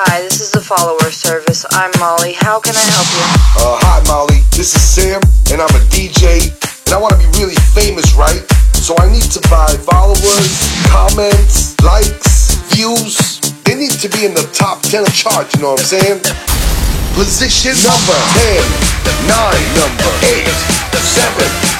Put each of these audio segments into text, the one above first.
Hi, this is the follower service. I'm Molly. How can I help you? Uh, hi, Molly. This is Sam, and I'm a DJ, and I want to be really famous, right? So I need to buy followers, comments, likes, views. They need to be in the top 10 of charts, you know what I'm saying? Position number 10, 9, number 8, 7,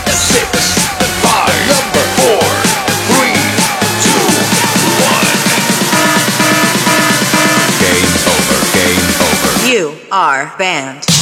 You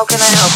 How can I help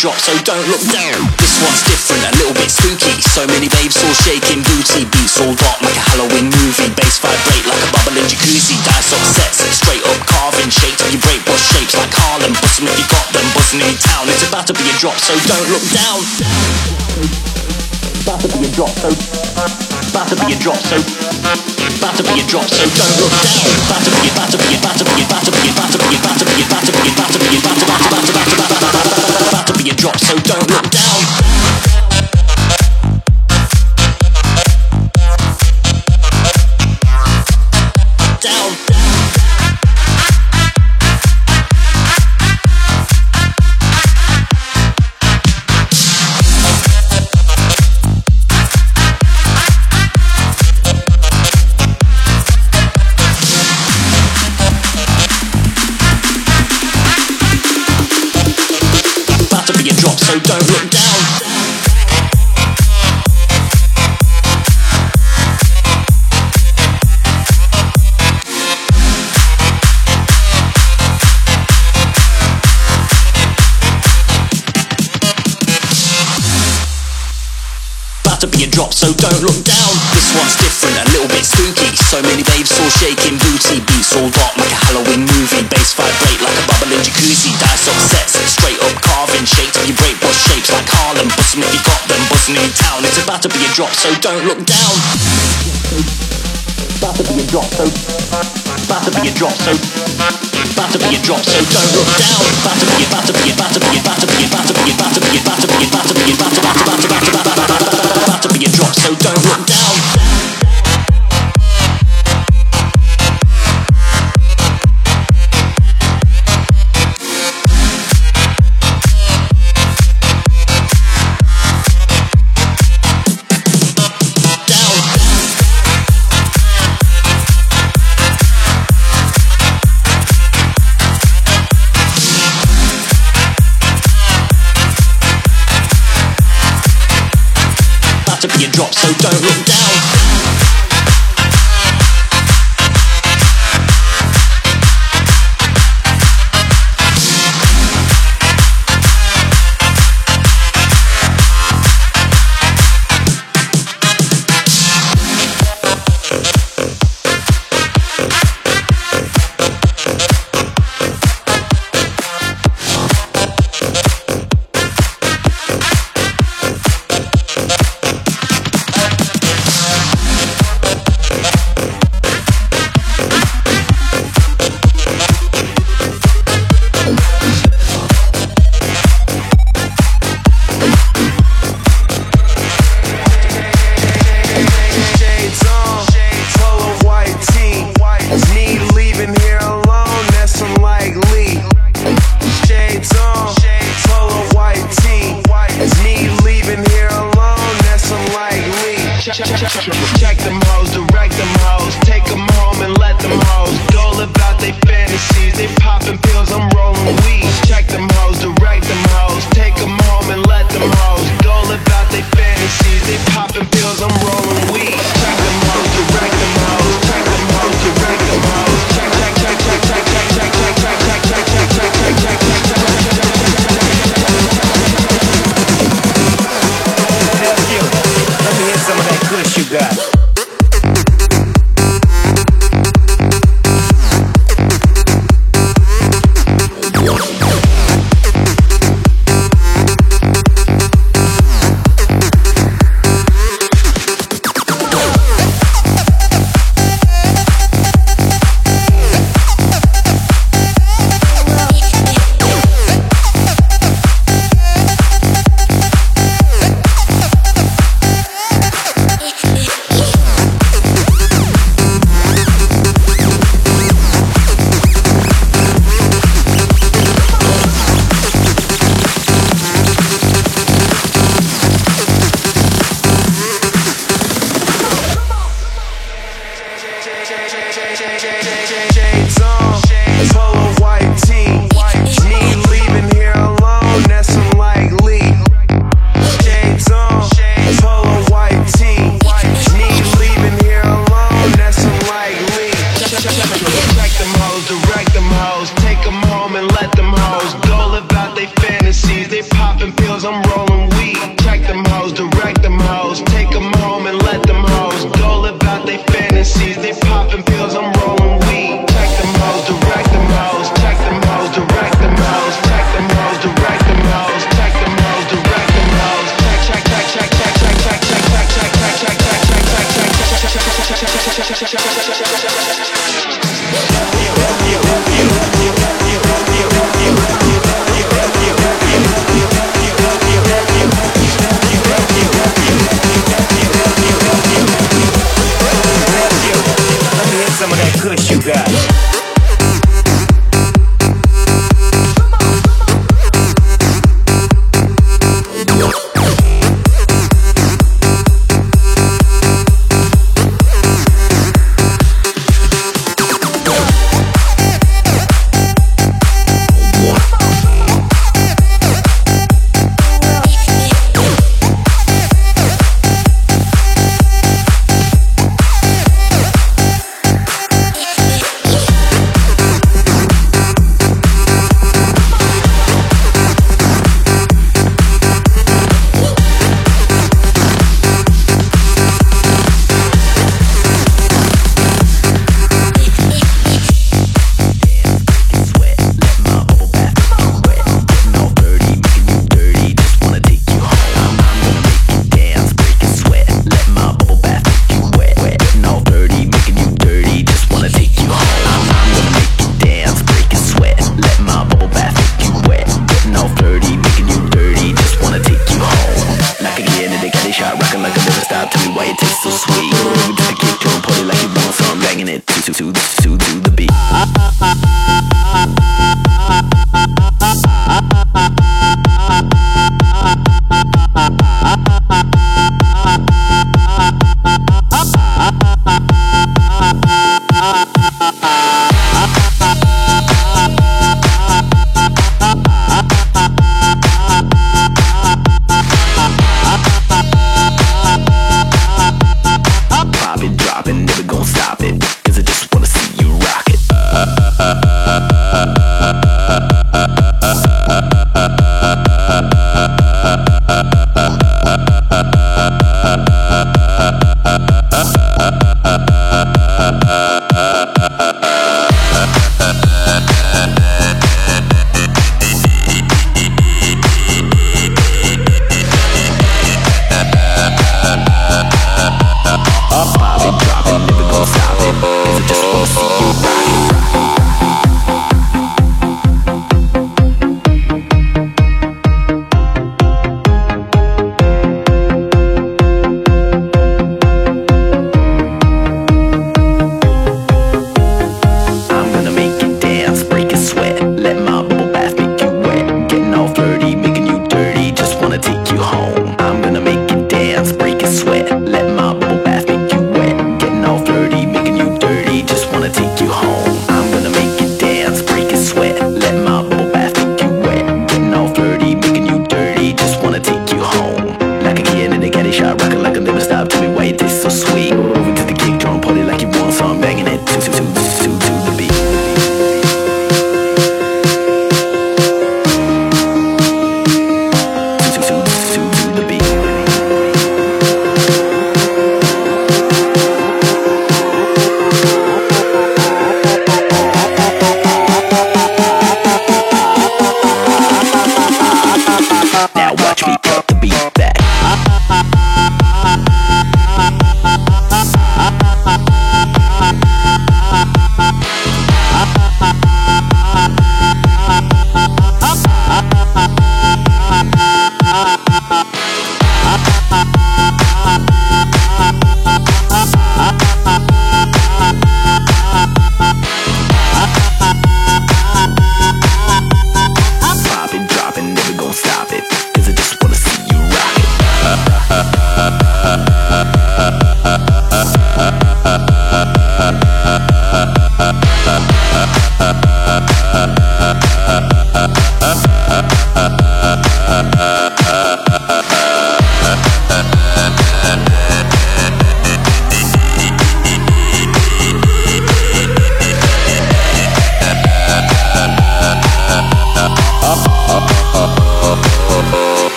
drop, so don't look down. This one's different, a little bit spooky. So many babes all shaking booty, beats all dark like a Halloween movie. Bass vibrate like a bubbling jacuzzi. Dice up straight up carving, till you break bust shapes like Harlem. Bust 'em if you got them, buzzing in town. It's about to be a drop, so don't look down. About to be a drop, so about to be a drop, so about to be a drop, so don't look down. About to be, about to be, about to be, about to be, about to be, about to be, about to be, about to be, about to, to, about to, about drop, so don't look down. About to be a drop, so about to be a drop, so about to be a drop, so don't look down. About to be, about to be, about to be, about to be, about to be, about to be, about to be, about to be,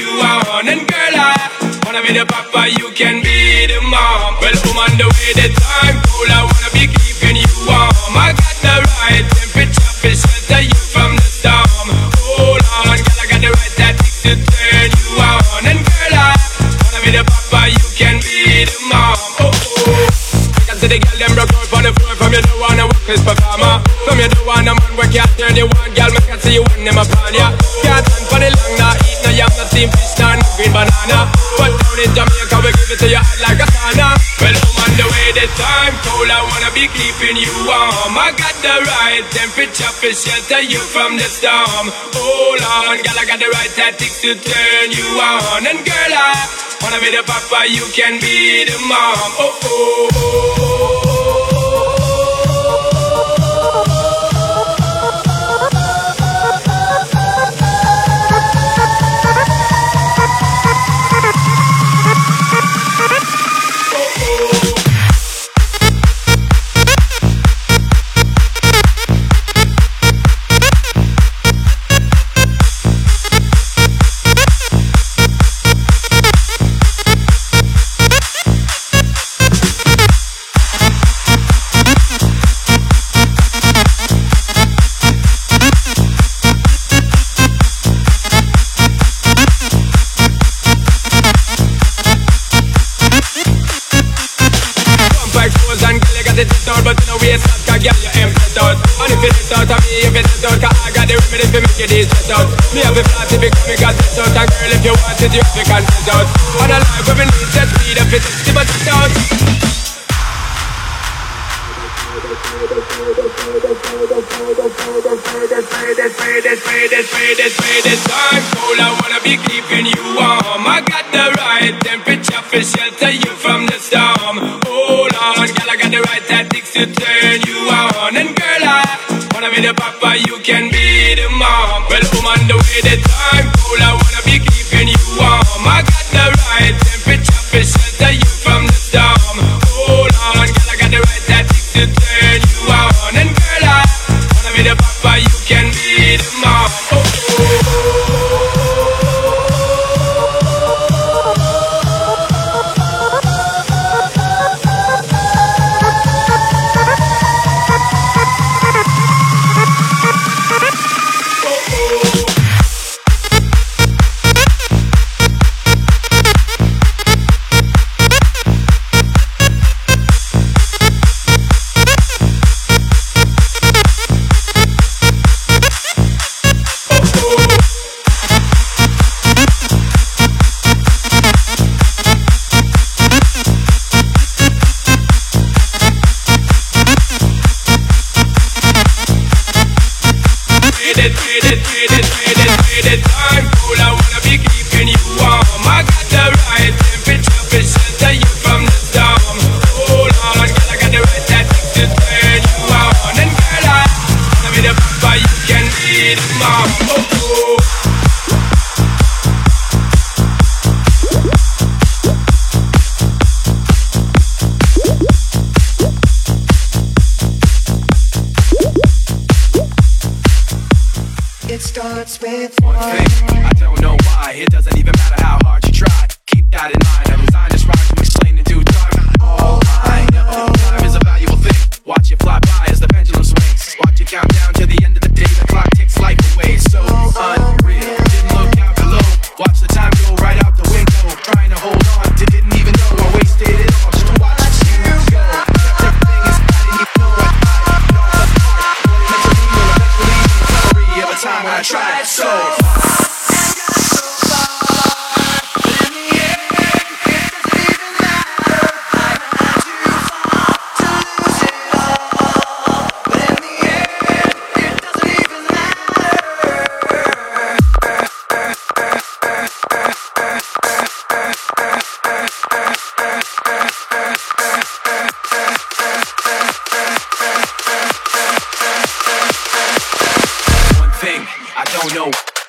you are on and girl I wanna be the papa, you can be the mom. Well, woman, the way the time cold, I wanna be keeping you warm. I got the right temperature to shelter you from the storm. Hold on, girl, I got the right tactics to turn you on. And girl, I wanna be the papa, you can be the mom. Oh, oh. I can see the girl them broke up on the floor from your door, wanna work this performer. From your door, wanna man work, can't turn you on, girl, make I see you when them upon ya. Yeah steam fish and green banana. But down in Jamaica, we give it to you hot like a sauna. Well, I'm on the way, the time cold. I wanna be keeping you warm. I got the right temperature to shelter you from the storm. Hold on, girl, I got the right tactics to turn you on. And girl, I wanna be the papa, you can be the mom. Oh, oh, oh. oh, oh. today. don't know.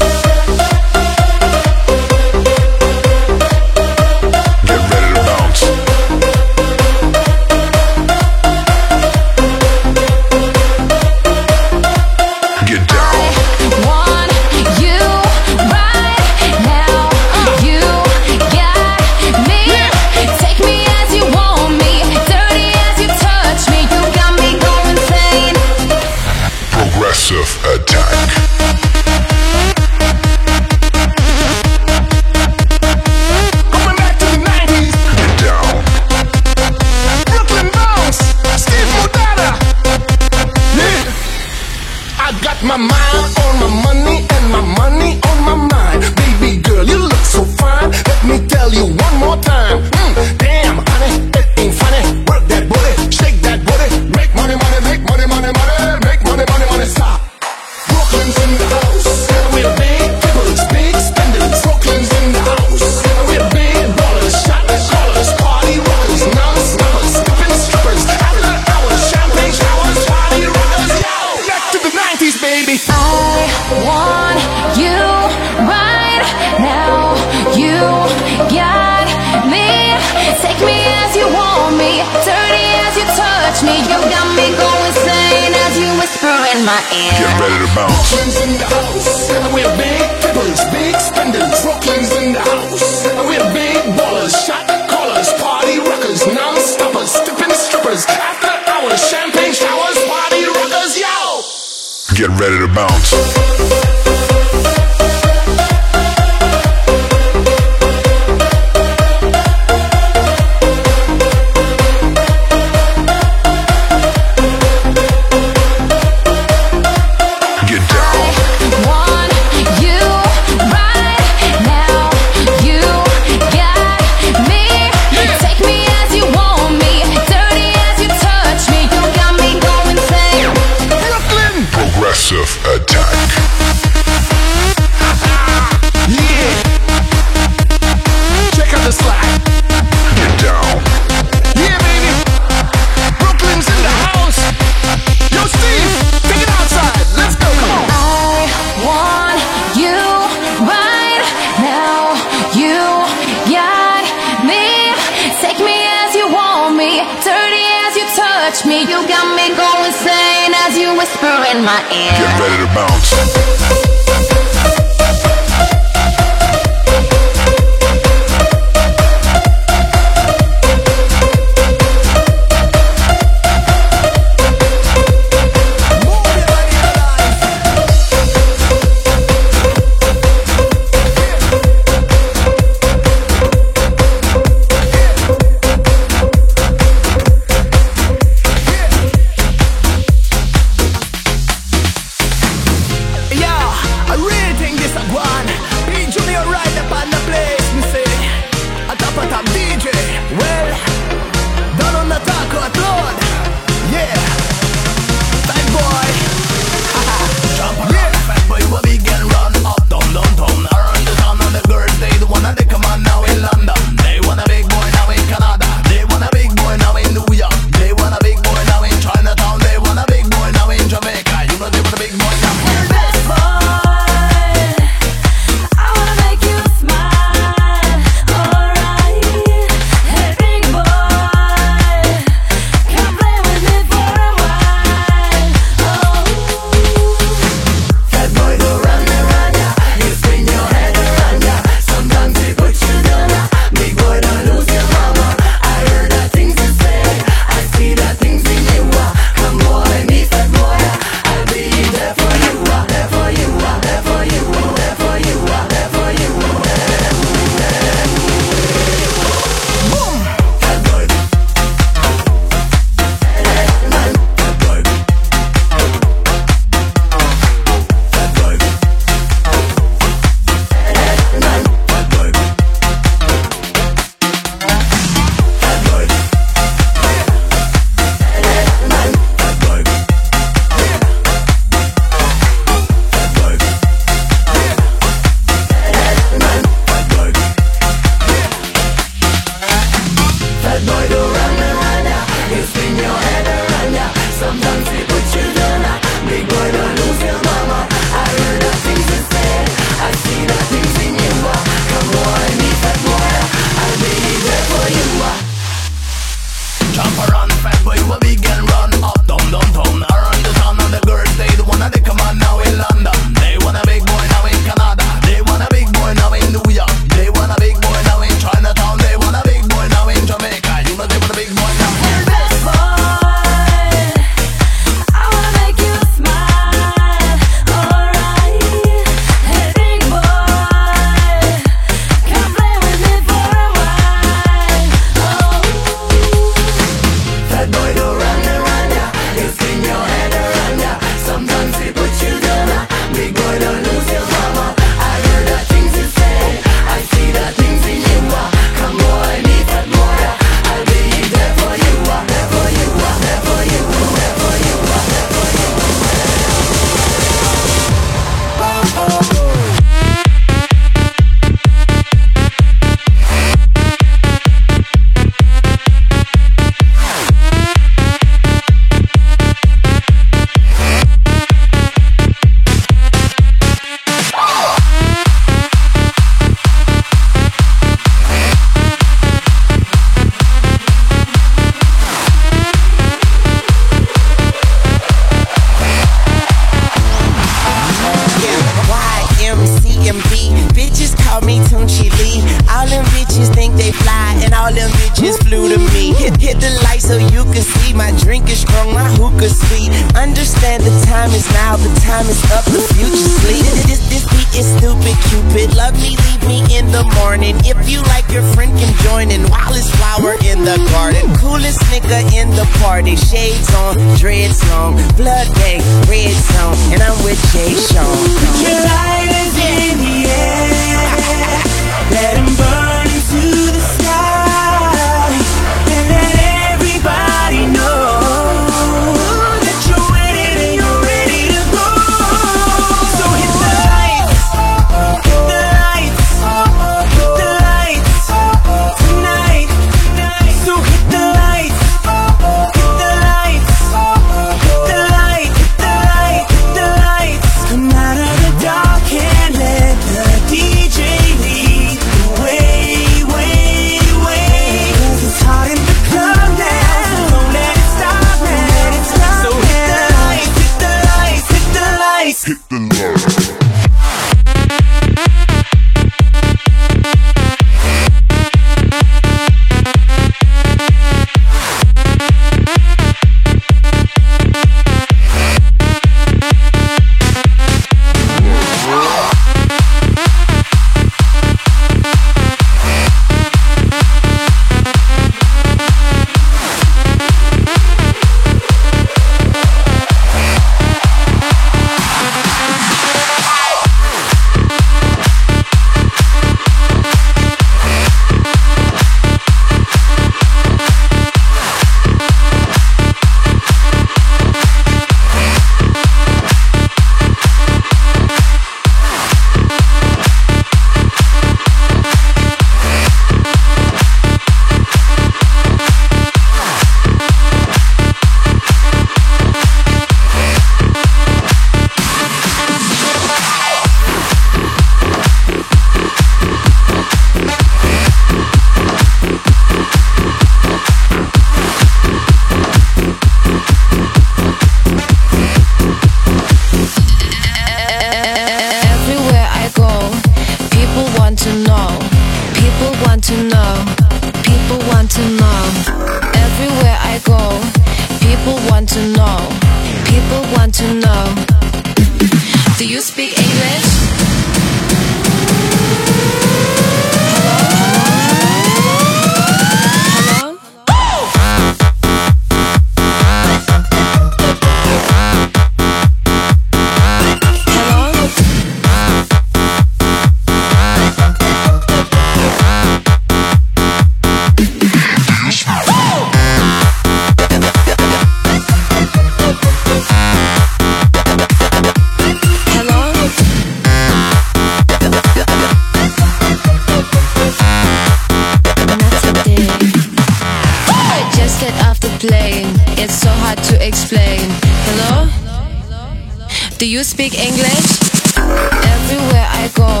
Do you speak English? Everywhere I go,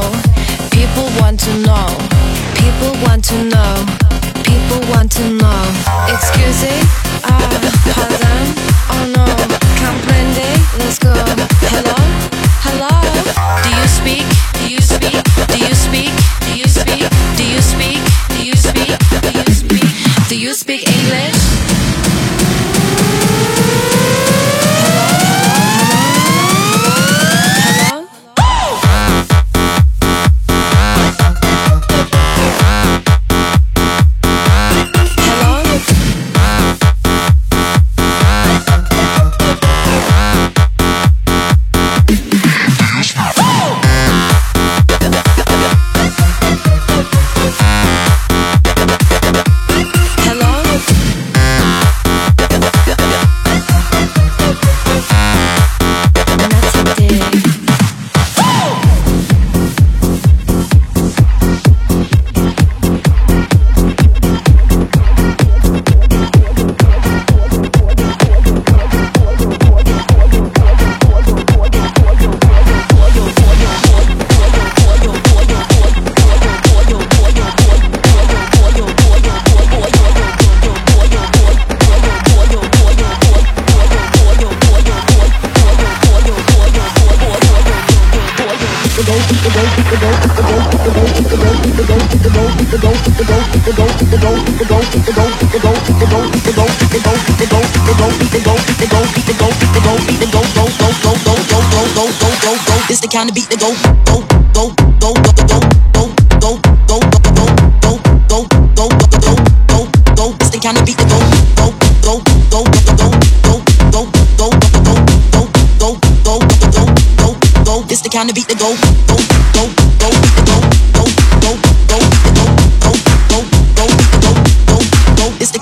people want to know. People want to know. People want to know. Excuse me? Ah, uh, pardon? Oh no. Comprende? Let's go. Hello? Hello? Do you speak? Do you speak? Do you speak? Do you speak? Do you speak? Do you speak? Do you speak? Do you speak?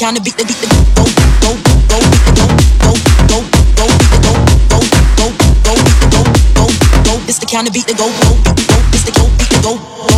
kind of beat the beat. the kind of beat that go, go, go, go, go, go, go, go.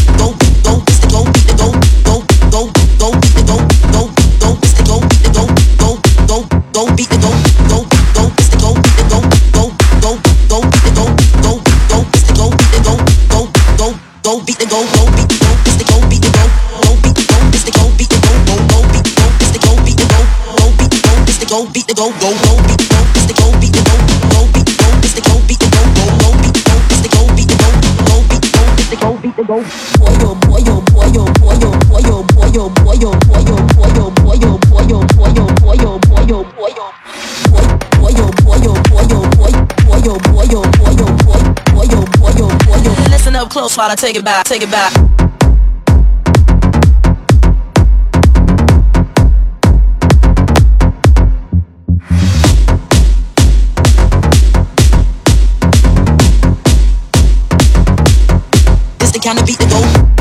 Listen up close while I take it back, take it back. kind of beat the gold.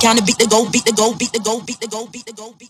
kind of beat the go, beat the go, beat the go, beat the go, beat the go, beat the go.